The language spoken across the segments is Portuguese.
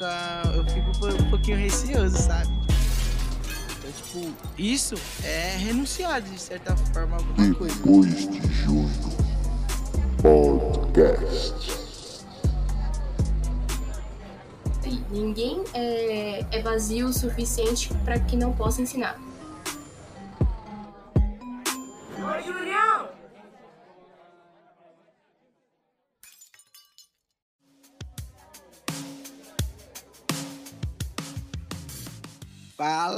fica, eu fico um pouquinho receoso, sabe? Então, tipo, isso é renunciar de certa forma a alguma coisa. Depois de junho, podcast. Ninguém é, é vazio o suficiente para que não possa ensinar.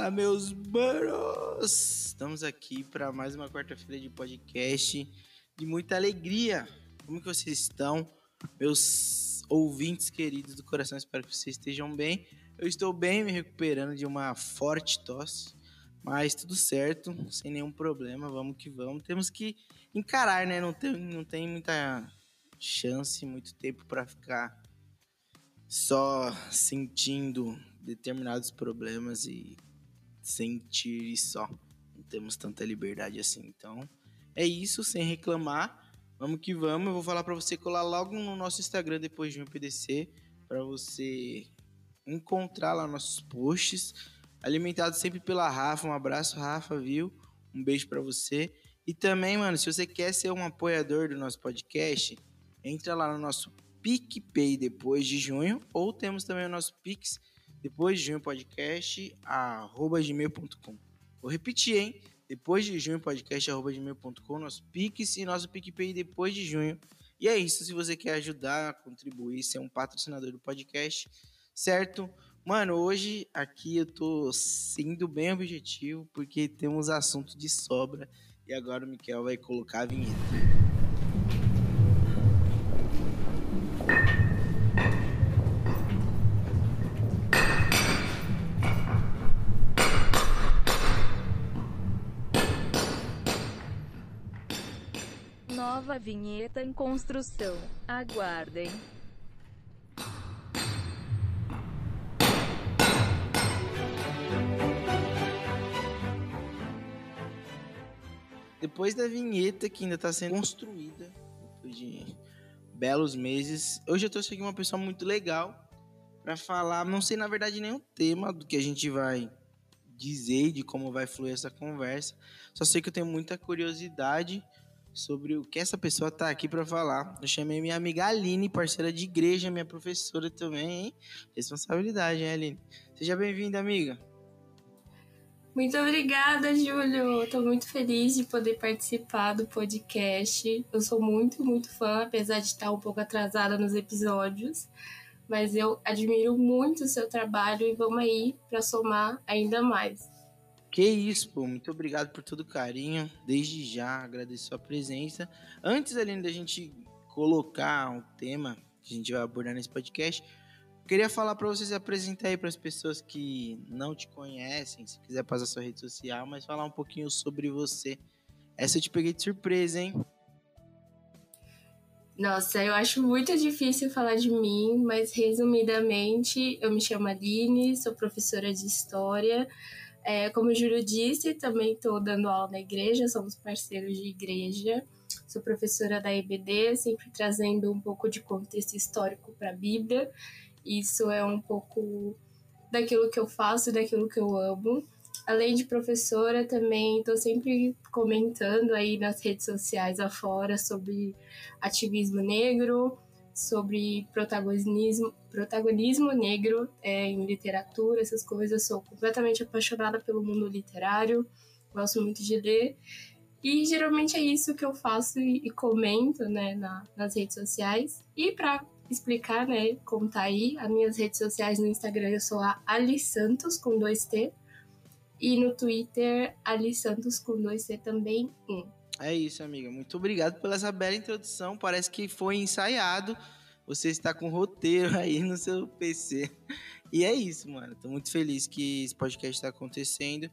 Fala, meus manos! Estamos aqui para mais uma quarta-feira de podcast de muita alegria. Como que vocês estão, meus ouvintes queridos do coração? Espero que vocês estejam bem. Eu estou bem, me recuperando de uma forte tosse, mas tudo certo, sem nenhum problema. Vamos que vamos. Temos que encarar, né? Não tem, não tem muita chance, muito tempo para ficar só sentindo determinados problemas e sentir e só. Não temos tanta liberdade assim. Então, é isso, sem reclamar. Vamos que vamos. Eu vou falar para você colar logo no nosso Instagram depois de um PDC para você encontrar lá nossos posts. Alimentado sempre pela Rafa. Um abraço, Rafa, viu? Um beijo para você. E também, mano, se você quer ser um apoiador do nosso podcast, entra lá no nosso PicPay depois de junho, ou temos também o nosso Pix depois de junho podcast, arroba gmail.com. Vou repetir, hein? Depois de junho podcast, arroba gmail.com, nosso Pix e nosso PicPay depois de junho. E é isso, se você quer ajudar, contribuir, ser um patrocinador do podcast, certo? Mano, hoje aqui eu tô sendo bem objetivo, porque temos assunto de sobra, e agora o Miquel vai colocar a vinheta. Nova vinheta em construção. Aguardem. Depois da vinheta que ainda está sendo construída, de belos meses, hoje eu trouxe aqui uma pessoa muito legal para falar, não sei na verdade o tema do que a gente vai dizer, de como vai fluir essa conversa. Só sei que eu tenho muita curiosidade sobre o que essa pessoa tá aqui para falar. Eu chamei minha amiga Aline, parceira de igreja, minha professora também, hein? Responsabilidade, hein, Aline? Seja bem-vinda, amiga. Muito obrigada, Júlio. Estou muito feliz de poder participar do podcast. Eu sou muito, muito fã, apesar de estar um pouco atrasada nos episódios. Mas eu admiro muito o seu trabalho e vamos aí para somar ainda mais. Que isso, pô. Muito obrigado por todo o carinho. Desde já agradeço a sua presença. Antes, Aline, da gente colocar um tema que a gente vai abordar nesse podcast, queria falar para você se apresentar aí para as pessoas que não te conhecem, se quiser passar sua rede social, mas falar um pouquinho sobre você. Essa eu te peguei de surpresa, hein? Nossa, eu acho muito difícil falar de mim, mas resumidamente, eu me chamo Aline, sou professora de História. É, como o Júlio disse, também estou dando aula na igreja, somos parceiros de igreja. Sou professora da EBD, sempre trazendo um pouco de contexto histórico para a Bíblia. Isso é um pouco daquilo que eu faço daquilo que eu amo. Além de professora, também estou sempre comentando aí nas redes sociais afora sobre ativismo negro, sobre protagonismo, protagonismo negro é, em literatura, essas coisas. Sou completamente apaixonada pelo mundo literário, gosto muito de ler. E geralmente é isso que eu faço e, e comento né, na, nas redes sociais. E para explicar, né, como tá aí, as minhas redes sociais no Instagram eu sou a Ali Santos com dois T. E no Twitter, Ali Santos com dois T também, um. É isso, amiga. Muito obrigado pela essa bela introdução. Parece que foi ensaiado. Você está com roteiro aí no seu PC. E é isso, mano. Tô muito feliz que esse podcast está acontecendo.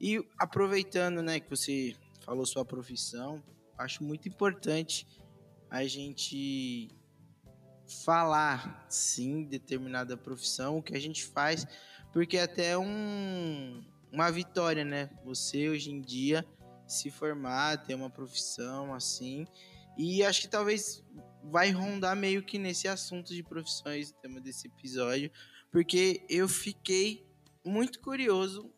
E aproveitando, né, que você falou sua profissão, acho muito importante a gente falar, sim, determinada profissão, o que a gente faz, porque é até um, uma vitória, né? Você hoje em dia se formar, ter uma profissão assim. E acho que talvez vai rondar meio que nesse assunto de profissões, o tema desse episódio, porque eu fiquei muito curioso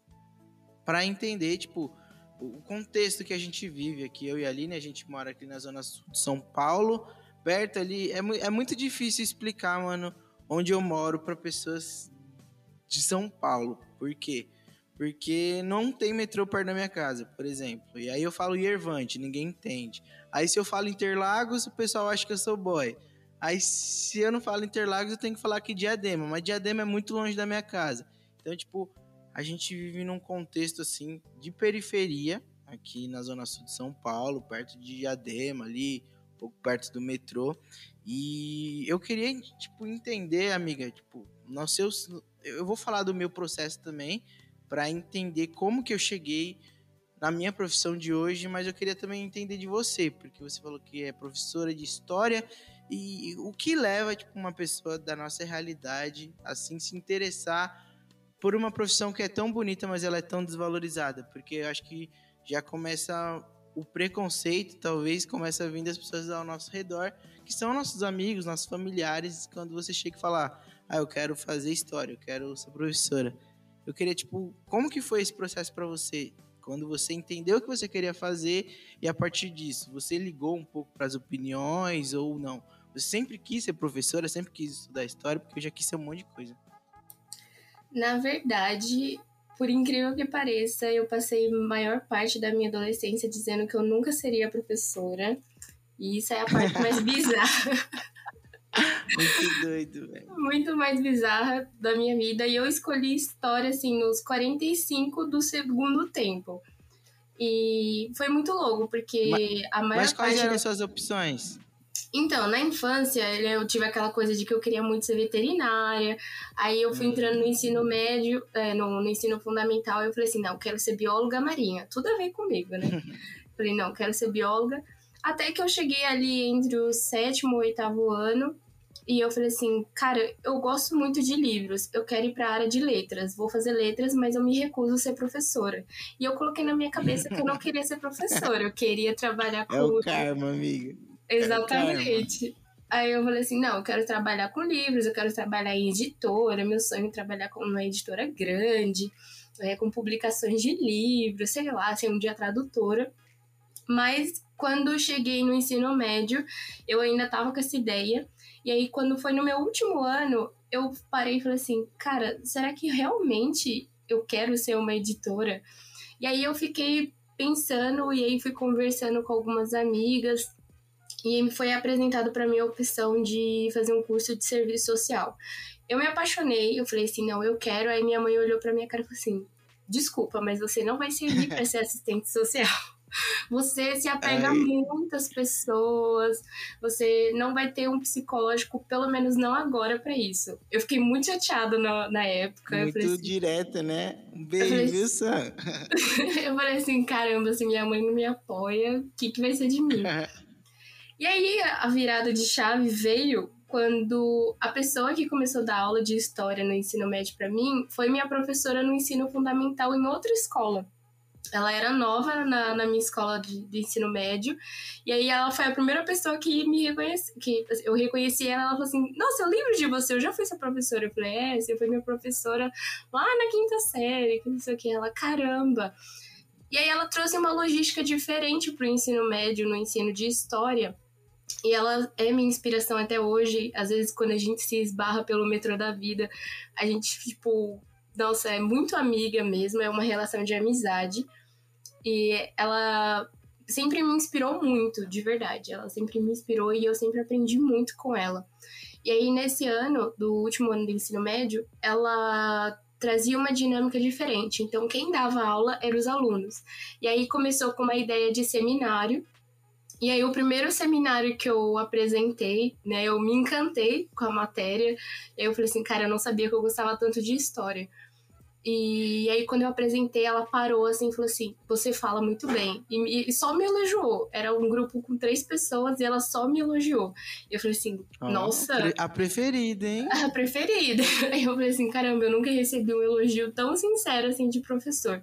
para entender, tipo, o contexto que a gente vive aqui. Eu e a Aline, a gente mora aqui na zona sul de São Paulo, perto ali. É, é muito difícil explicar, mano, onde eu moro para pessoas de São Paulo. Por quê? Porque não tem metrô perto da minha casa, por exemplo. E aí eu falo Yervante, ninguém entende. Aí se eu falo Interlagos, o pessoal acha que eu sou boy. Aí se eu não falo Interlagos, eu tenho que falar que Diadema. Mas Diadema é muito longe da minha casa. Então, tipo, a gente vive num contexto assim de periferia, aqui na zona sul de São Paulo, perto de Diadema ali, um pouco perto do metrô. E eu queria tipo entender, amiga, tipo, no seu, eu vou falar do meu processo também para entender como que eu cheguei na minha profissão de hoje, mas eu queria também entender de você, porque você falou que é professora de história e o que leva tipo uma pessoa da nossa realidade assim se interessar por uma profissão que é tão bonita, mas ela é tão desvalorizada, porque eu acho que já começa o preconceito, talvez começa a vir das pessoas ao nosso redor, que são nossos amigos, nossos familiares, quando você chega e falar, ah, eu quero fazer história, eu quero ser professora. Eu queria, tipo, como que foi esse processo para você? Quando você entendeu o que você queria fazer e a partir disso, você ligou um pouco para as opiniões ou não? Você sempre quis ser professora, sempre quis estudar história, porque eu já quis ser um monte de coisa. Na verdade, por incrível que pareça, eu passei a maior parte da minha adolescência dizendo que eu nunca seria professora. E isso é a parte mais bizarra. Muito doido, velho. Muito mais bizarra da minha vida. E eu escolhi história, assim, nos 45 do segundo tempo. E foi muito louco, porque mas, a maior Mas quais eram suas opções? Então, na infância, eu tive aquela coisa de que eu queria muito ser veterinária. Aí eu fui entrando no ensino médio, é, no, no, ensino fundamental, eu falei assim, não, quero ser bióloga marinha. Tudo a ver comigo, né? falei, não, quero ser bióloga. Até que eu cheguei ali entre o sétimo e oitavo ano. E eu falei assim, cara, eu gosto muito de livros, eu quero ir para a área de letras, vou fazer letras, mas eu me recuso a ser professora. E eu coloquei na minha cabeça que eu não queria ser professora, eu queria trabalhar com. É o karma, amiga. Exatamente. Aí eu falei assim, não, eu quero trabalhar com livros, eu quero trabalhar em editora, meu sonho é trabalhar com uma editora grande, é, com publicações de livros, sei lá, ser um dia tradutora. Mas quando eu cheguei no ensino médio, eu ainda tava com essa ideia. E aí, quando foi no meu último ano, eu parei e falei assim, cara, será que realmente eu quero ser uma editora? E aí eu fiquei pensando e aí fui conversando com algumas amigas e foi apresentado para mim a opção de fazer um curso de serviço social. Eu me apaixonei, eu falei assim, não, eu quero. Aí minha mãe olhou para minha cara e falou assim: "Desculpa, mas você não vai servir para ser assistente social. Você se apega Ai. a muitas pessoas, você não vai ter um psicológico, pelo menos não agora, para isso. Eu fiquei muito chateada na, na época. Muito assim, direta, né? Um beijo, viu, Sam? eu falei assim: caramba, se minha mãe não me apoia, o que, que vai ser de mim? E aí a virada de chave veio quando a pessoa que começou a dar aula de história no ensino médio para mim foi minha professora no ensino fundamental em outra escola. Ela era nova na, na minha escola de, de, ensino médio, e aí ela foi a primeira pessoa que me reconhece, que eu reconheci ela, ela falou assim, nossa, eu lembro de você, eu já fui sua professora. Eu falei, é, você foi minha professora lá na quinta série, que não sei o que. Ela, caramba! E aí ela trouxe uma logística diferente para o ensino médio, no ensino de história, e ela é minha inspiração até hoje. Às vezes, quando a gente se esbarra pelo metrô da vida, a gente, tipo, nossa, é muito amiga mesmo, é uma relação de amizade. E ela sempre me inspirou muito, de verdade. Ela sempre me inspirou e eu sempre aprendi muito com ela. E aí, nesse ano, do último ano do ensino médio, ela trazia uma dinâmica diferente. Então, quem dava aula eram os alunos. E aí começou com uma ideia de seminário, e aí, o primeiro seminário que eu apresentei, né, eu me encantei com a matéria. E aí eu falei assim, cara, eu não sabia que eu gostava tanto de história. E aí, quando eu apresentei, ela parou assim e falou assim: Você fala muito bem. E, e, só me elogiou. Era um grupo com três pessoas e ela só me elogiou. E eu falei assim: oh, Nossa. A preferida, hein? A preferida. Aí eu falei assim: Caramba, eu nunca recebi um elogio tão sincero assim de professor.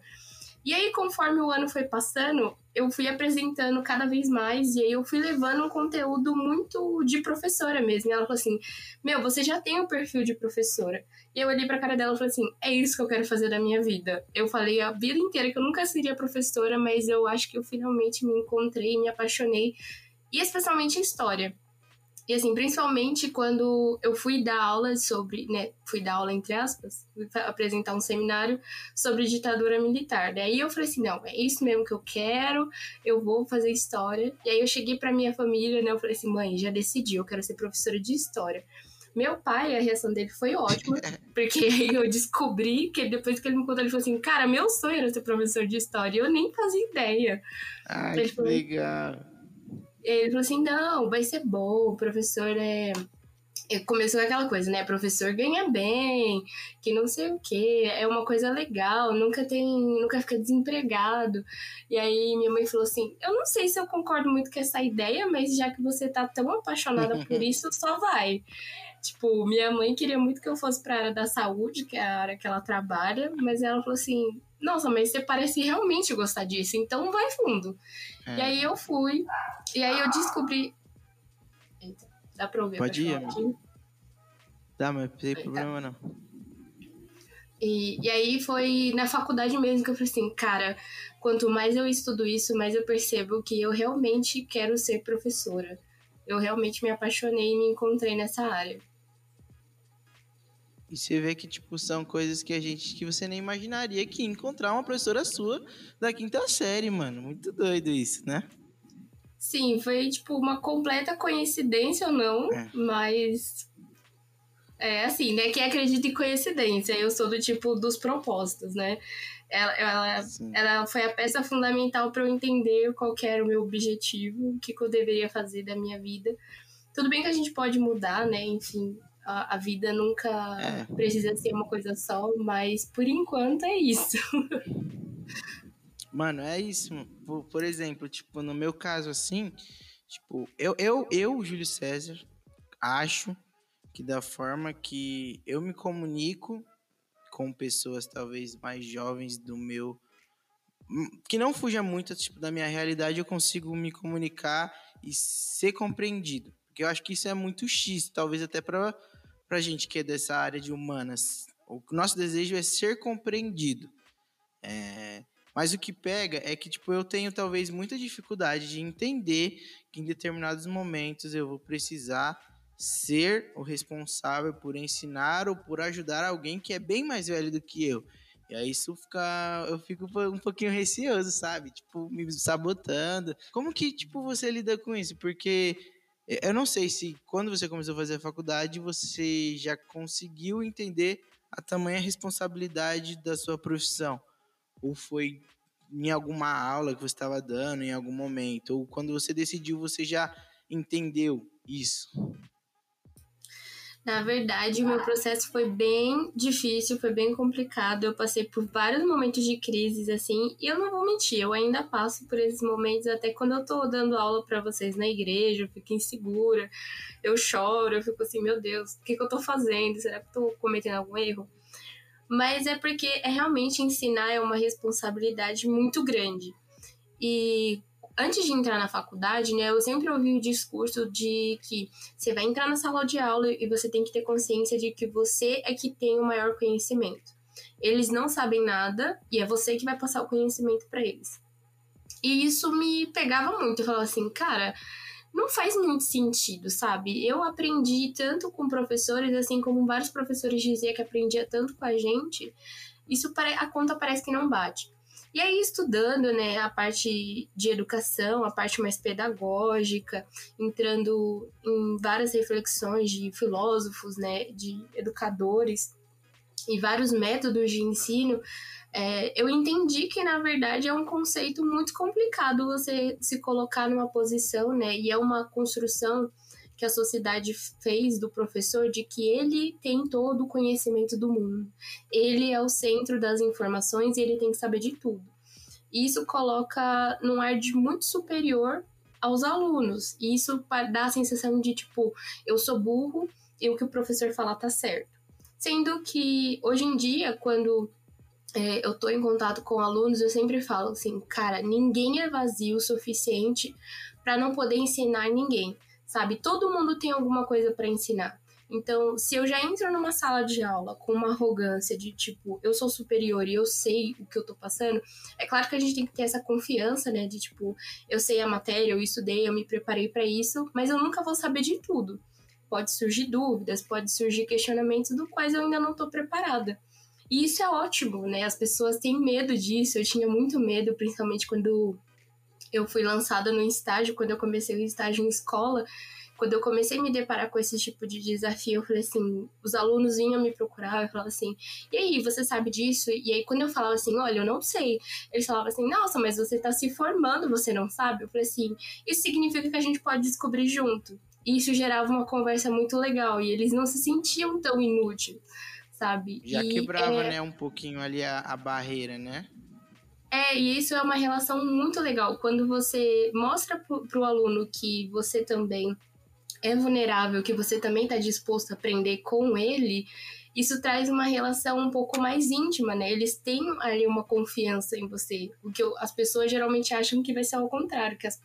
E aí, conforme o ano foi passando, eu fui apresentando cada vez mais, e aí eu fui levando um conteúdo muito de professora mesmo. E ela falou assim: Meu, você já tem o um perfil de professora. E eu olhei pra cara dela e falei assim: É isso que eu quero fazer da minha vida. Eu falei a vida inteira que eu nunca seria professora, mas eu acho que eu finalmente me encontrei, me apaixonei, e especialmente em história. E assim, principalmente quando eu fui dar aula sobre, né, fui dar aula entre aspas, apresentar um seminário sobre ditadura militar. Daí eu falei assim, não, é isso mesmo que eu quero, eu vou fazer história. E aí eu cheguei para minha família, né, eu falei assim, mãe, já decidi, eu quero ser professora de história. Meu pai, a reação dele foi ótima, porque eu descobri que depois que ele me contou, ele falou assim, cara, meu sonho era ser professor de história, e eu nem fazia ideia. Ai, ele que falou, legal ele falou assim: não, vai ser bom, o professor é. Começou aquela coisa, né? Professor ganha bem, que não sei o que, é uma coisa legal, nunca tem, nunca fica desempregado. E aí minha mãe falou assim: Eu não sei se eu concordo muito com essa ideia, mas já que você tá tão apaixonada por isso, só vai. Tipo, minha mãe queria muito que eu fosse para a área da saúde, que é a área que ela trabalha, mas ela falou assim: nossa, mas você parece realmente gostar disso, então vai fundo. É. E aí eu fui, e aí eu descobri. Eita, dá pra ouvir? Pode ir, Dá, mas não tem problema não. E, e aí foi na faculdade mesmo que eu falei assim, cara, quanto mais eu estudo isso, mais eu percebo que eu realmente quero ser professora. Eu realmente me apaixonei e me encontrei nessa área. E você vê que, tipo, são coisas que a gente, que você nem imaginaria que encontrar uma professora sua da quinta série, mano. Muito doido isso, né? Sim, foi, tipo, uma completa coincidência ou não, é. mas. É assim, né? Quem acredita em coincidência? Eu sou do tipo dos propósitos, né? Ela, ela, ela foi a peça fundamental para eu entender qual era o meu objetivo, o que, que eu deveria fazer da minha vida. Tudo bem que a gente pode mudar, né? Enfim, a, a vida nunca é. precisa ser uma coisa só, mas por enquanto é isso. Mano, é isso. Por, por, exemplo, tipo, no meu caso assim, tipo, eu, eu, eu, Júlio César, acho que da forma que eu me comunico com pessoas talvez mais jovens do meu hum, que não fuja muito tipo da minha realidade, eu consigo me comunicar e ser compreendido. Porque eu acho que isso é muito X, talvez até para pra gente que é dessa área de humanas. O nosso desejo é ser compreendido. É, mas o que pega é que, tipo, eu tenho talvez muita dificuldade de entender que em determinados momentos eu vou precisar ser o responsável por ensinar ou por ajudar alguém que é bem mais velho do que eu. E aí isso fica. Eu fico um pouquinho receoso, sabe? Tipo, me sabotando. Como que, tipo, você lida com isso? Porque eu não sei se quando você começou a fazer a faculdade você já conseguiu entender a tamanha responsabilidade da sua profissão. Ou foi em alguma aula que você estava dando, em algum momento. Ou quando você decidiu, você já entendeu isso. Na verdade, o meu processo foi bem difícil, foi bem complicado. Eu passei por vários momentos de crises, assim, e eu não vou mentir, eu ainda passo por esses momentos, até quando eu tô dando aula para vocês na igreja, eu fico insegura, eu choro, eu fico assim, meu Deus, o que, que eu tô fazendo? Será que eu tô cometendo algum erro? Mas é porque é realmente ensinar é uma responsabilidade muito grande. E antes de entrar na faculdade, né, eu sempre ouvi o discurso de que você vai entrar na sala de aula e você tem que ter consciência de que você é que tem o maior conhecimento. Eles não sabem nada e é você que vai passar o conhecimento para eles. E isso me pegava muito. Eu falava assim, cara, não faz muito sentido, sabe? Eu aprendi tanto com professores, assim como vários professores diziam que aprendia tanto com a gente. Isso a conta parece que não bate. E aí, estudando né, a parte de educação, a parte mais pedagógica, entrando em várias reflexões de filósofos, né, de educadores e vários métodos de ensino, é, eu entendi que, na verdade, é um conceito muito complicado você se colocar numa posição, né, e é uma construção que a sociedade fez do professor de que ele tem todo o conhecimento do mundo. Ele é o centro das informações e ele tem que saber de tudo. E isso coloca num ar de muito superior aos alunos. E isso dá a sensação de tipo, eu sou burro e o que o professor falar tá certo. Sendo que hoje em dia, quando é, eu tô em contato com alunos, eu sempre falo assim, cara, ninguém é vazio o suficiente para não poder ensinar ninguém, sabe? Todo mundo tem alguma coisa para ensinar. Então, se eu já entro numa sala de aula com uma arrogância de tipo, eu sou superior e eu sei o que eu tô passando, é claro que a gente tem que ter essa confiança, né? De tipo, eu sei a matéria, eu estudei, eu me preparei para isso, mas eu nunca vou saber de tudo. Pode surgir dúvidas, pode surgir questionamentos do quais eu ainda não tô preparada. E isso é ótimo, né? As pessoas têm medo disso. Eu tinha muito medo, principalmente quando eu fui lançada no estágio, quando eu comecei o estágio em escola quando eu comecei a me deparar com esse tipo de desafio, eu falei assim, os alunos vinham me procurar e falavam assim, e aí, você sabe disso? E aí, quando eu falava assim, olha, eu não sei, eles falavam assim, nossa, mas você está se formando, você não sabe? Eu falei assim, isso significa que a gente pode descobrir junto. E isso gerava uma conversa muito legal, e eles não se sentiam tão inúteis, sabe? Já e, quebrava, é... né, um pouquinho ali a, a barreira, né? É, e isso é uma relação muito legal. Quando você mostra para o aluno que você também é vulnerável, que você também está disposto a aprender com ele, isso traz uma relação um pouco mais íntima, né? Eles têm ali uma confiança em você. O que as pessoas geralmente acham que vai ser ao contrário, que, as,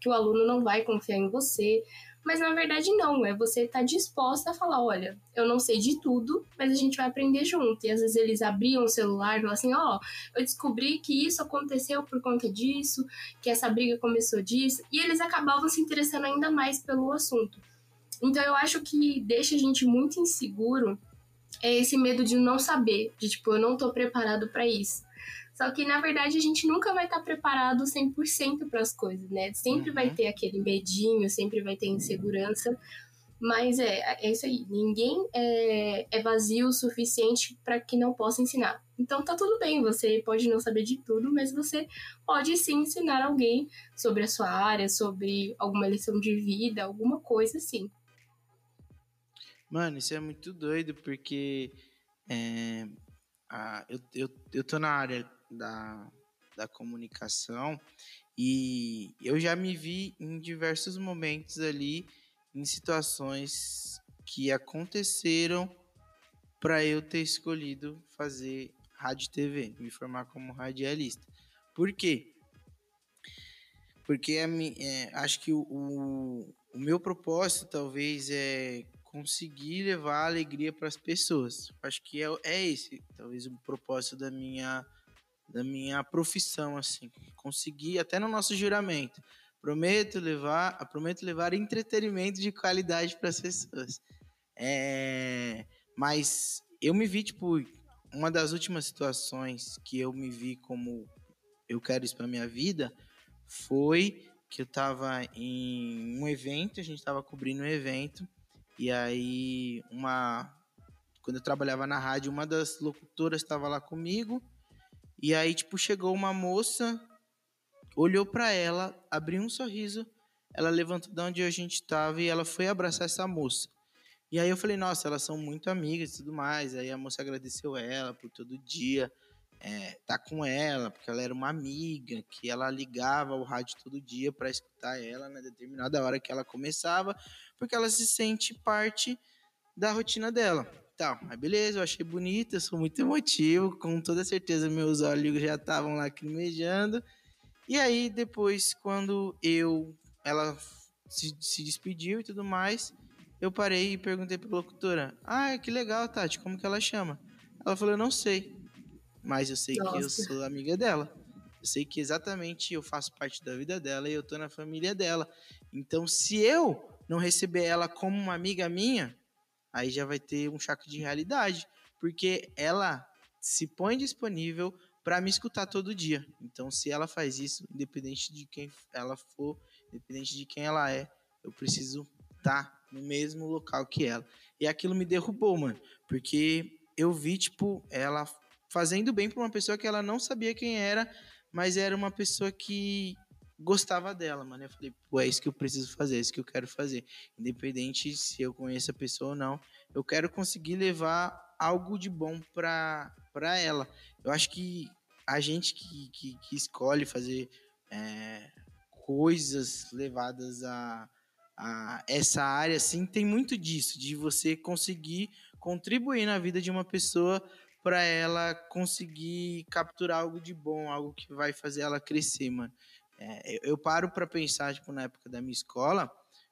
que o aluno não vai confiar em você, mas na verdade não, é você estar tá disposta a falar, olha, eu não sei de tudo, mas a gente vai aprender junto. E às vezes eles abriam o celular e falavam assim, ó, oh, eu descobri que isso aconteceu por conta disso, que essa briga começou disso, e eles acabavam se interessando ainda mais pelo assunto. Então eu acho que deixa a gente muito inseguro é esse medo de não saber, de tipo, eu não tô preparado para isso. Só que, na verdade, a gente nunca vai estar tá preparado 100% para as coisas, né? Sempre uhum. vai ter aquele medinho, sempre vai ter insegurança. Mas é, é isso aí. Ninguém é, é vazio o suficiente para que não possa ensinar. Então tá tudo bem, você pode não saber de tudo, mas você pode sim ensinar alguém sobre a sua área, sobre alguma lição de vida, alguma coisa assim. Mano, isso é muito doido, porque é, a, eu, eu, eu tô na área da, da comunicação e eu já me vi em diversos momentos ali em situações que aconteceram para eu ter escolhido fazer rádio e TV, me formar como radialista. Por quê? Porque é, acho que o, o, o, meu propósito talvez é conseguir levar alegria para as pessoas. Acho que é, é esse, talvez, o propósito da minha da minha profissão, assim. Conseguir, até no nosso juramento, prometo levar, prometo levar entretenimento de qualidade para as pessoas. É, mas eu me vi, tipo, uma das últimas situações que eu me vi como eu quero isso para minha vida foi que eu tava em um evento, a gente tava cobrindo um evento, e aí uma quando eu trabalhava na rádio, uma das locutoras estava lá comigo, e aí, tipo, chegou uma moça, olhou para ela, abriu um sorriso, ela levantou de onde a gente estava e ela foi abraçar essa moça. E aí eu falei, nossa, elas são muito amigas e tudo mais. Aí a moça agradeceu ela por todo dia é, tá com ela, porque ela era uma amiga, que ela ligava o rádio todo dia para escutar ela na determinada hora que ela começava, porque ela se sente parte da rotina dela. Tá, mas beleza, eu achei bonita, eu sou muito emotivo, com toda certeza meus olhos já estavam lacrimejando. E aí, depois, quando eu ela se, se despediu e tudo mais, eu parei e perguntei pra locutora: Ah, que legal, Tati, como que ela chama? Ela falou: Eu não sei, mas eu sei Nossa. que eu sou amiga dela. Eu sei que exatamente eu faço parte da vida dela e eu tô na família dela. Então, se eu não receber ela como uma amiga minha, aí já vai ter um choque de realidade, porque ela se põe disponível para me escutar todo dia. Então, se ela faz isso, independente de quem ela for, independente de quem ela é, eu preciso estar tá no mesmo local que ela. E aquilo me derrubou, mano, porque eu vi tipo ela fazendo bem para uma pessoa que ela não sabia quem era, mas era uma pessoa que gostava dela, mano. Eu falei, pô, é isso que eu preciso fazer, é isso que eu quero fazer. Independente se eu conheço a pessoa ou não, eu quero conseguir levar algo de bom pra, pra ela. Eu acho que a gente que, que, que escolhe fazer é, coisas levadas a, a essa área, assim, tem muito disso, de você conseguir contribuir na vida de uma pessoa para ela conseguir capturar algo de bom, algo que vai fazer ela crescer, mano. É, eu, eu paro para pensar, tipo, na época da minha escola,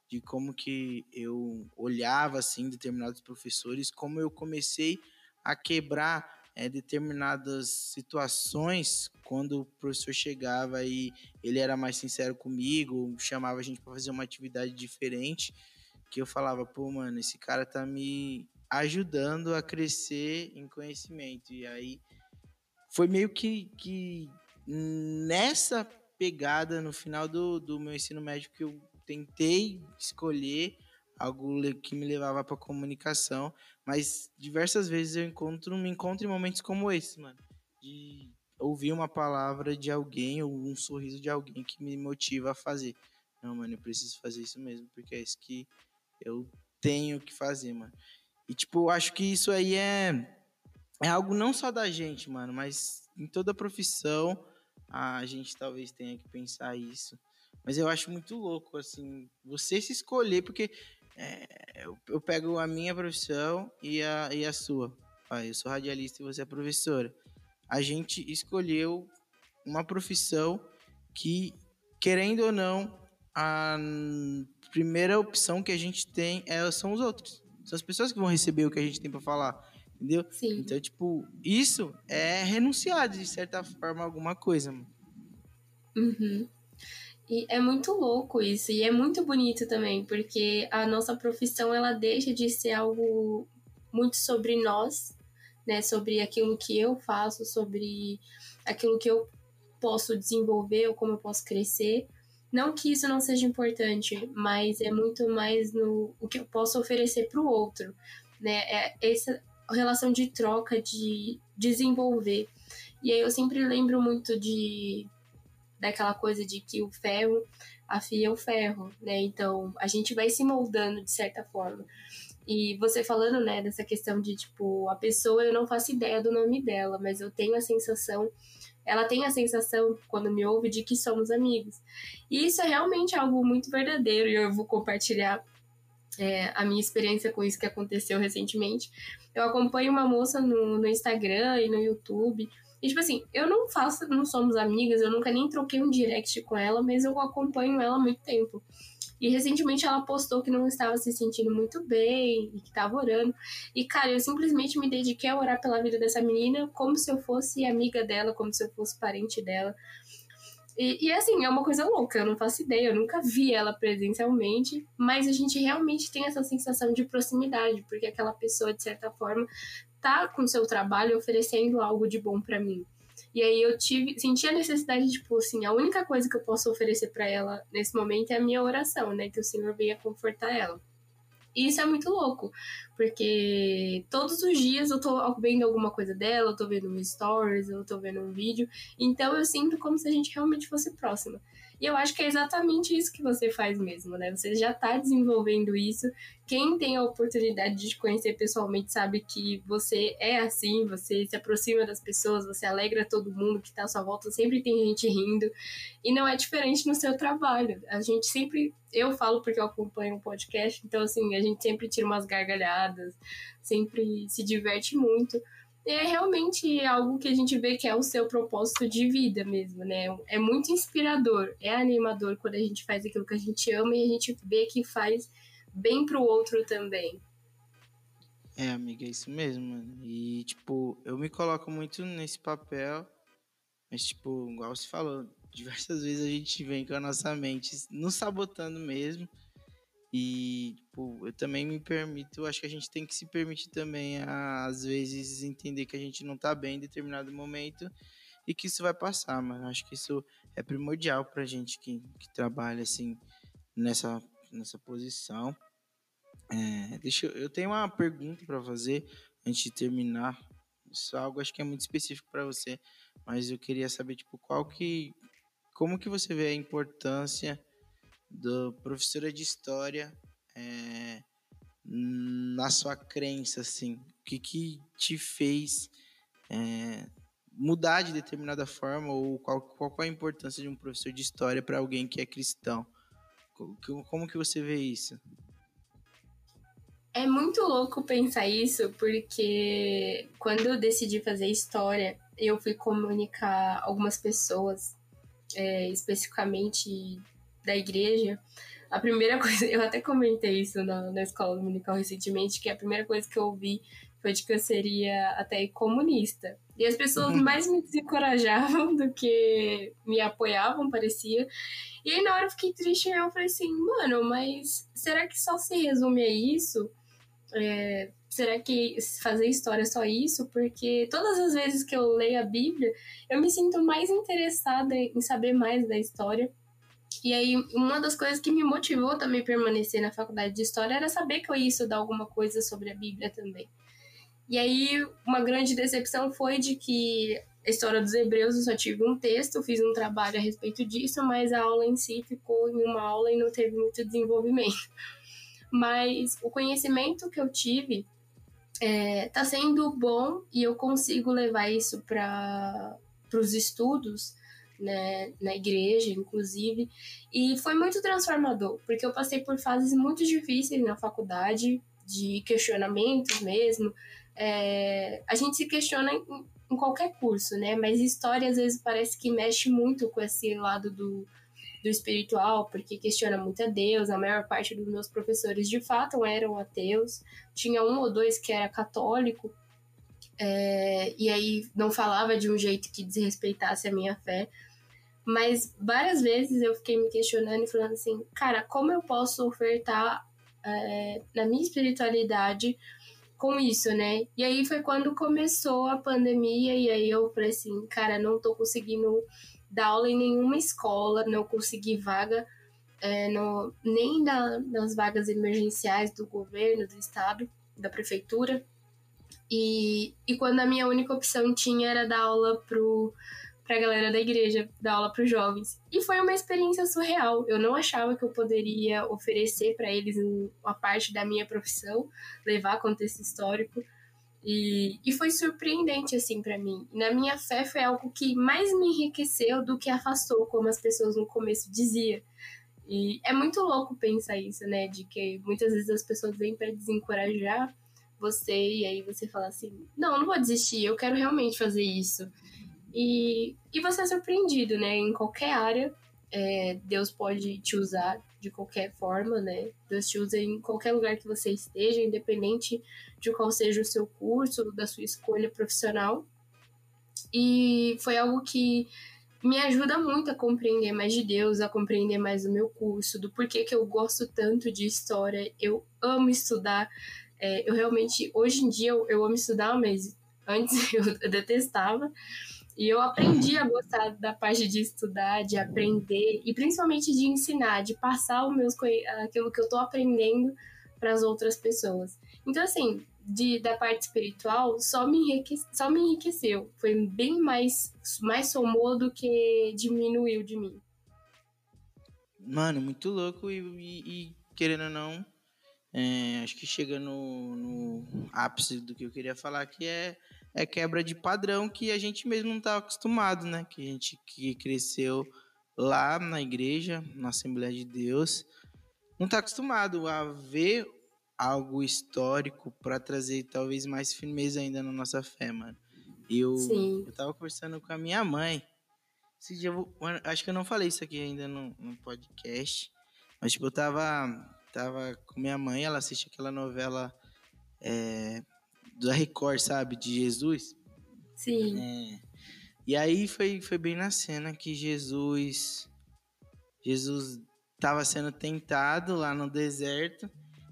de como que eu olhava, assim, determinados professores, como eu comecei a quebrar é, determinadas situações quando o professor chegava e ele era mais sincero comigo, chamava a gente para fazer uma atividade diferente, que eu falava, pô, mano, esse cara tá me ajudando a crescer em conhecimento. E aí foi meio que, que nessa pegada no final do, do meu ensino médio que eu tentei escolher algo que me levava para comunicação, mas diversas vezes eu encontro, me encontro em momentos como esse, mano, de ouvir uma palavra de alguém ou um sorriso de alguém que me motiva a fazer. Não, mano, eu preciso fazer isso mesmo, porque é isso que eu tenho que fazer, mano. E, tipo, acho que isso aí é, é algo não só da gente, mano, mas em toda profissão a gente talvez tenha que pensar isso. Mas eu acho muito louco, assim, você se escolher, porque é, eu, eu, pego a minha profissão e a, e a sua. Ah, eu sou radialista e você é professora. A gente escolheu uma profissão que, querendo ou não, a primeira opção que a gente tem é, são os outros. São as pessoas que vão receber o que a gente tem para falar, entendeu? Sim. Então, tipo, isso é renunciar de certa forma a alguma coisa, mano. Uhum. E é muito louco isso, e é muito bonito também, porque a nossa profissão ela deixa de ser algo muito sobre nós, né, sobre aquilo que eu faço, sobre aquilo que eu posso desenvolver ou como eu posso crescer, não que isso não seja importante, mas é muito mais no o que eu posso oferecer para o outro, né? É essa relação de troca, de desenvolver. E aí eu sempre lembro muito de daquela coisa de que o ferro afia o ferro, né? Então a gente vai se moldando de certa forma. E você falando, né, dessa questão de tipo, a pessoa eu não faço ideia do nome dela, mas eu tenho a sensação ela tem a sensação, quando me ouve, de que somos amigos. E isso é realmente algo muito verdadeiro e eu vou compartilhar é, a minha experiência com isso que aconteceu recentemente. Eu acompanho uma moça no, no Instagram e no YouTube. E, tipo assim, eu não faço, não somos amigas, eu nunca nem troquei um direct com ela, mas eu acompanho ela há muito tempo. E recentemente ela postou que não estava se sentindo muito bem e que estava orando. E, cara, eu simplesmente me dediquei a orar pela vida dessa menina como se eu fosse amiga dela, como se eu fosse parente dela. E, e, assim, é uma coisa louca, eu não faço ideia, eu nunca vi ela presencialmente, mas a gente realmente tem essa sensação de proximidade, porque aquela pessoa, de certa forma, tá com seu trabalho oferecendo algo de bom para mim. E aí eu tive, senti a necessidade, tipo assim, a única coisa que eu posso oferecer para ela nesse momento é a minha oração, né? Que o Senhor venha confortar ela. E isso é muito louco, porque todos os dias eu tô vendo alguma coisa dela, eu tô vendo um stories, eu tô vendo um vídeo, então eu sinto como se a gente realmente fosse próxima. E eu acho que é exatamente isso que você faz mesmo, né? Você já está desenvolvendo isso. Quem tem a oportunidade de te conhecer pessoalmente sabe que você é assim, você se aproxima das pessoas, você alegra todo mundo que está à sua volta, sempre tem gente rindo. E não é diferente no seu trabalho. A gente sempre. Eu falo porque eu acompanho um podcast, então, assim, a gente sempre tira umas gargalhadas, sempre se diverte muito é realmente algo que a gente vê que é o seu propósito de vida mesmo, né? É muito inspirador, é animador quando a gente faz aquilo que a gente ama e a gente vê que faz bem pro outro também. É, amiga, é isso mesmo, mano. E, tipo, eu me coloco muito nesse papel, mas, tipo, igual você falou, diversas vezes a gente vem com a nossa mente nos sabotando mesmo. E, tipo, eu também me permito, acho que a gente tem que se permitir também, a, às vezes, entender que a gente não tá bem em determinado momento e que isso vai passar, mano. Acho que isso é primordial pra gente que, que trabalha, assim, nessa, nessa posição. É, deixa eu, eu tenho uma pergunta para fazer antes de terminar. Isso é algo acho que é muito específico para você, mas eu queria saber tipo qual que como que você vê a importância do professora de história é, na sua crença, assim? O que, que te fez é, mudar de determinada forma ou qual, qual é a importância de um professor de história para alguém que é cristão? Como, que você vê isso? É muito louco pensar isso, porque quando eu decidi fazer história, eu fui comunicar algumas pessoas, é, especificamente da igreja. A primeira coisa, eu até comentei isso na, na escola dominical recentemente, que a primeira coisa que eu ouvi foi de que eu seria até comunista. E as pessoas uhum. mais me desencorajavam do que me apoiavam, parecia. E aí na hora eu fiquei triste e eu falei assim, mano, mas será que só se resume a isso? É, será que fazer história é só isso? Porque todas as vezes que eu leio a Bíblia, eu me sinto mais interessada em saber mais da história. E aí, uma das coisas que me motivou também a permanecer na faculdade de História era saber que eu ia estudar alguma coisa sobre a Bíblia também. E aí, uma grande decepção foi de que a história dos Hebreus eu só tive um texto, fiz um trabalho a respeito disso, mas a aula em si ficou em uma aula e não teve muito desenvolvimento. Mas o conhecimento que eu tive está é, tá sendo bom e eu consigo levar isso para os estudos. Né, na igreja, inclusive, e foi muito transformador, porque eu passei por fases muito difíceis na faculdade, de questionamentos mesmo, é, a gente se questiona em, em, qualquer curso, né? Mas história às vezes parece que mexe muito com esse lado do, do espiritual, porque questiona muito a Deus. A maior parte dos meus professores de fato eram ateus. Tinha um ou dois que era católico, é, e aí não falava de um jeito que desrespeitasse a minha fé. Mas várias vezes eu fiquei me questionando e falando assim, cara, como eu posso ofertar é, na minha espiritualidade com isso, né? E aí foi quando começou a pandemia e aí eu falei assim, cara, não tô conseguindo dar aula em nenhuma escola, não consegui vaga é, no, nem da, nas vagas emergenciais do governo, do estado, da prefeitura. E, e quando a minha única opção tinha era dar aula pro para a galera da igreja, dar aula para os jovens. E foi uma experiência surreal. Eu não achava que eu poderia oferecer para eles uma parte da minha profissão, levar contexto histórico. E, e foi surpreendente, assim, para mim. Na minha fé foi algo que mais me enriqueceu do que afastou, como as pessoas no começo diziam. E é muito louco pensar isso, né? De que muitas vezes as pessoas vêm para desencorajar você e aí você fala assim: não, não vou desistir, eu quero realmente fazer isso. E, e você é surpreendido, né? Em qualquer área, é, Deus pode te usar de qualquer forma, né? Deus te usa em qualquer lugar que você esteja, independente de qual seja o seu curso, da sua escolha profissional. E foi algo que me ajuda muito a compreender mais de Deus, a compreender mais o meu curso, do porquê que eu gosto tanto de história. Eu amo estudar. É, eu realmente, hoje em dia, eu, eu amo estudar, mas antes eu detestava. E eu aprendi a gostar da parte de estudar, de aprender e principalmente de ensinar, de passar os meus, aquilo que eu estou aprendendo para as outras pessoas. Então, assim, de, da parte espiritual, só me, enrique, só me enriqueceu. Foi bem mais, mais somou do que diminuiu de mim. Mano, muito louco e, e, e querendo ou não, é, acho que chega no, no ápice do que eu queria falar, que é é quebra de padrão que a gente mesmo não está acostumado, né? Que a gente que cresceu lá na igreja, na Assembleia de Deus, não está acostumado a ver algo histórico para trazer talvez mais firmeza ainda na nossa fé, mano. Eu, Sim. eu tava conversando com a minha mãe. Esse dia eu, acho que eu não falei isso aqui ainda no, no podcast. Mas, tipo, eu tava, tava com minha mãe, ela assiste aquela novela é, da Record, sabe? De Jesus. Sim. É. E aí foi, foi bem na cena que Jesus. Jesus estava sendo tentado lá no deserto.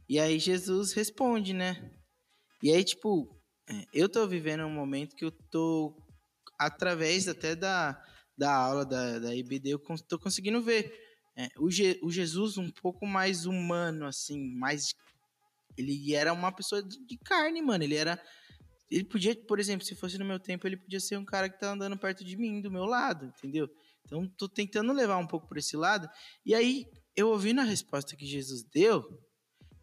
E aí Jesus responde, né? E aí, tipo, é, eu tô vivendo um momento que eu tô, através até da, da aula da, da IBD, eu tô conseguindo ver é, o, Je, o Jesus um pouco mais humano, assim, mais ele era uma pessoa de carne, mano. Ele era. Ele podia, por exemplo, se fosse no meu tempo, ele podia ser um cara que tá andando perto de mim, do meu lado, entendeu? Então, tô tentando levar um pouco por esse lado. E aí, eu ouvindo a resposta que Jesus deu,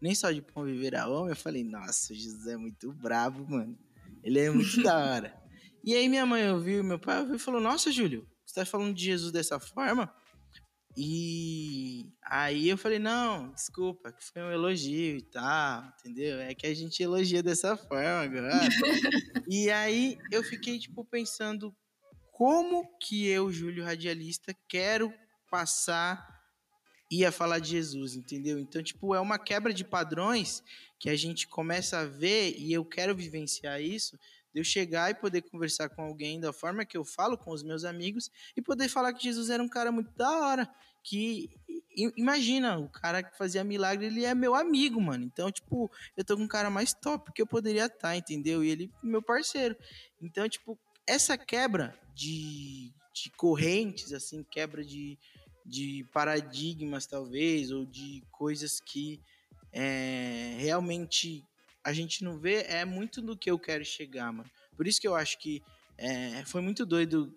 nem só de pão viver a homem, eu falei, nossa, Jesus é muito brabo, mano. Ele é muito da hora. E aí, minha mãe ouviu, meu pai ouviu e falou, nossa, Júlio, você tá falando de Jesus dessa forma? E aí eu falei, não, desculpa, que foi um elogio e tal, entendeu? É que a gente elogia dessa forma agora. e aí eu fiquei, tipo, pensando como que eu, Júlio Radialista, quero passar e a falar de Jesus, entendeu? Então, tipo, é uma quebra de padrões que a gente começa a ver e eu quero vivenciar isso de eu chegar e poder conversar com alguém da forma que eu falo com os meus amigos e poder falar que Jesus era um cara muito da hora. Que imagina, o cara que fazia milagre, ele é meu amigo, mano. Então, tipo, eu tô com um cara mais top que eu poderia estar, tá, entendeu? E ele meu parceiro. Então, tipo, essa quebra de, de correntes, assim, quebra de, de paradigmas, talvez, ou de coisas que é, realmente a gente não vê, é muito do que eu quero chegar, mano. Por isso que eu acho que é, foi muito doido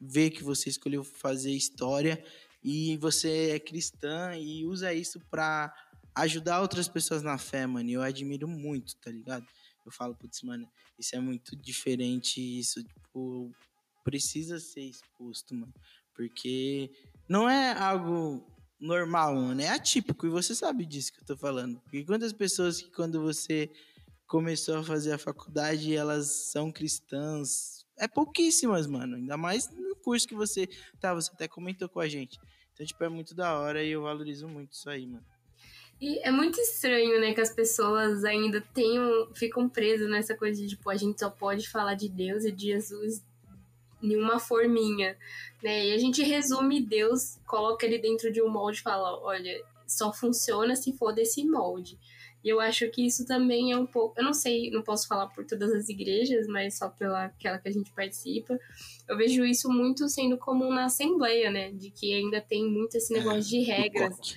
ver que você escolheu fazer história e você é cristã e usa isso pra ajudar outras pessoas na fé, mano. E eu admiro muito, tá ligado? Eu falo, putz, mano, isso é muito diferente, isso, tipo, precisa ser exposto, mano. Porque não é algo normal, mano. É atípico. E você sabe disso que eu tô falando. Porque quantas pessoas que quando você começou a fazer a faculdade, elas são cristãs? É pouquíssimas, mano. Ainda mais no curso que você tá, você até comentou com a gente. Então, tipo, é muito da hora e eu valorizo muito isso aí, mano. E é muito estranho, né, que as pessoas ainda tenham, ficam presas nessa coisa de, tipo, a gente só pode falar de Deus e de Jesus em uma forminha, né? E a gente resume Deus, coloca ele dentro de um molde e fala, olha, só funciona se for desse molde. E eu acho que isso também é um pouco, eu não sei, não posso falar por todas as igrejas, mas só pela aquela que a gente participa. Eu vejo isso muito sendo comum na assembleia, né? De que ainda tem muito esse negócio de é, regras.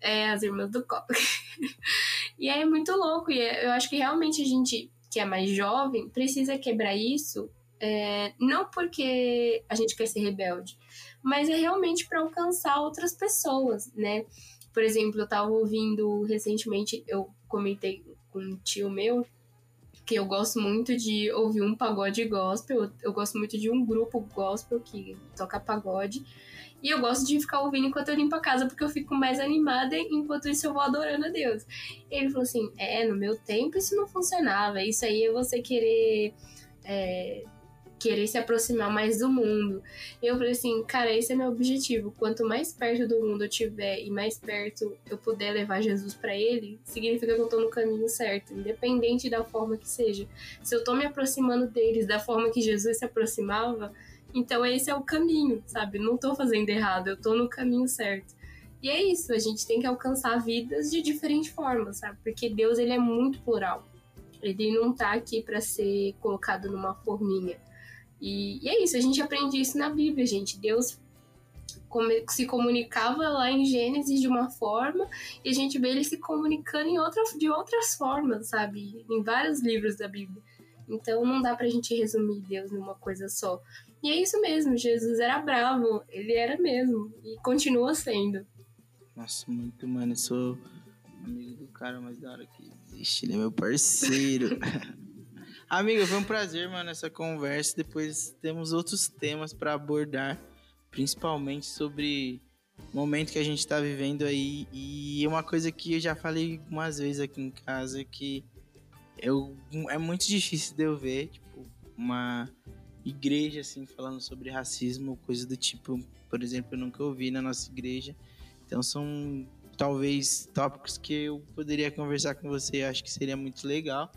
É, as irmãs do copo. e é muito louco, e é, eu acho que realmente a gente que é mais jovem precisa quebrar isso é, não porque a gente quer ser rebelde, mas é realmente para alcançar outras pessoas, né? Por exemplo, eu estava ouvindo recentemente, eu comentei com um tio meu que eu gosto muito de ouvir um pagode gospel, eu, eu gosto muito de um grupo gospel que toca pagode. E eu gosto de ficar ouvindo enquanto eu limpo a casa, porque eu fico mais animada enquanto isso eu vou adorando a Deus. Ele falou assim: É, no meu tempo isso não funcionava. Isso aí é você querer é, querer se aproximar mais do mundo. Eu falei assim, cara, esse é meu objetivo. Quanto mais perto do mundo eu tiver e mais perto eu puder levar Jesus para ele, significa que eu tô no caminho certo, independente da forma que seja. Se eu tô me aproximando deles da forma que Jesus se aproximava, então esse é o caminho, sabe? Não tô fazendo errado, eu tô no caminho certo. E é isso, a gente tem que alcançar vidas de diferentes formas, sabe? Porque Deus ele é muito plural. Ele não tá aqui para ser colocado numa forminha. E, e, é isso, a gente aprende isso na Bíblia, gente. Deus se comunicava lá em Gênesis de uma forma e a gente vê ele se comunicando em outra, de outras formas, sabe? Em vários livros da Bíblia. Então não dá pra gente resumir Deus numa coisa só. E é isso mesmo, Jesus era bravo, ele era mesmo e continua sendo. Nossa, muito, mano. Eu sou amigo do cara mais da hora que existe, ele é meu parceiro. Amiga, foi um prazer, mano, essa conversa. Depois temos outros temas para abordar, principalmente sobre o momento que a gente tá vivendo aí. E uma coisa que eu já falei umas vezes aqui em casa que eu, é muito difícil de eu ver, tipo, uma igreja assim falando sobre racismo, coisa do tipo, por exemplo, eu nunca ouvi na nossa igreja. Então são talvez tópicos que eu poderia conversar com você, acho que seria muito legal.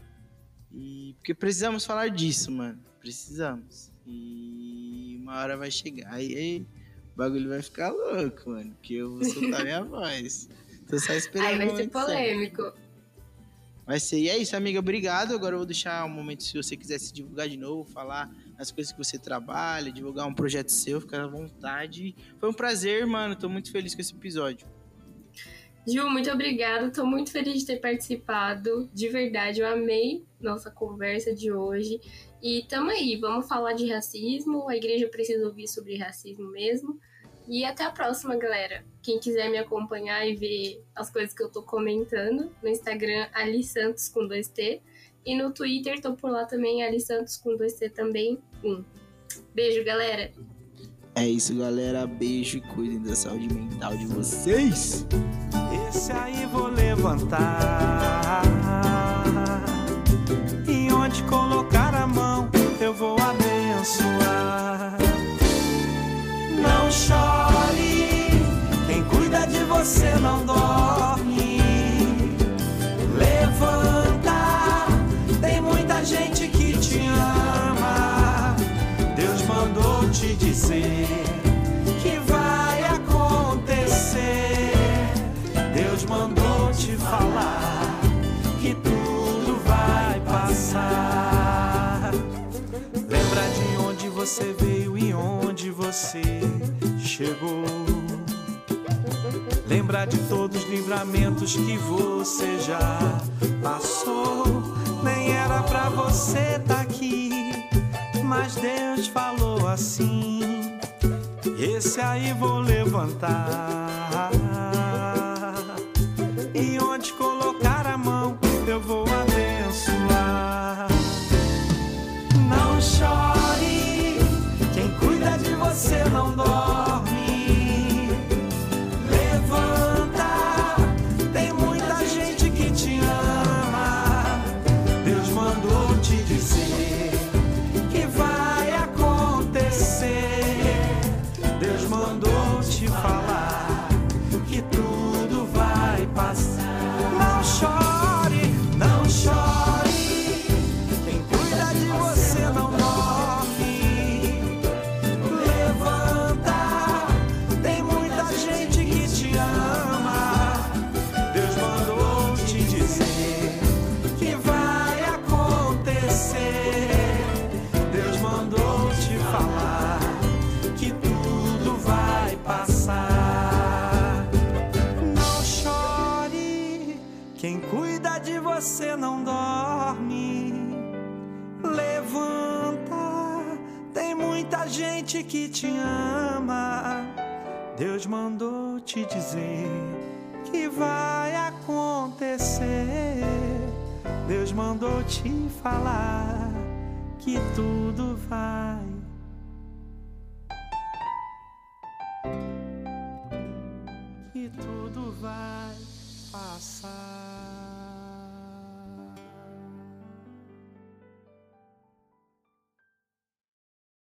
E porque precisamos falar disso, mano. Precisamos. E uma hora vai chegar e aí o bagulho vai ficar louco, mano. Que eu vou soltar minha voz. Tô só esperando. Aí vai ser polêmico. Certo. Vai ser. E é isso, amiga. Obrigado. Agora eu vou deixar um momento se você quiser se divulgar de novo, falar as coisas que você trabalha, divulgar um projeto seu, fica à vontade. Foi um prazer, mano. Tô muito feliz com esse episódio. Ju, muito obrigada. Estou muito feliz de ter participado. De verdade, eu amei nossa conversa de hoje. E tamo aí, vamos falar de racismo. A igreja precisa ouvir sobre racismo mesmo. E até a próxima, galera. Quem quiser me acompanhar e ver as coisas que eu tô comentando, no Instagram, Ali Santos com 2T. E no Twitter, tô por lá também, Ali Santos com 2T também, um. Beijo, galera! É isso, galera. Beijo e cuidem da saúde mental de vocês. Esse aí vou levantar. E onde colocar a mão, eu vou abençoar. Não chore, quem cuida de você não dorme. Você veio e onde você chegou. Lembra de todos os livramentos que você já passou. Nem era pra você tá aqui, mas Deus falou assim. Esse aí vou levantar. E onde você Deus mandou te dizer que vai acontecer. Deus mandou te falar que tudo vai. Que tudo vai passar.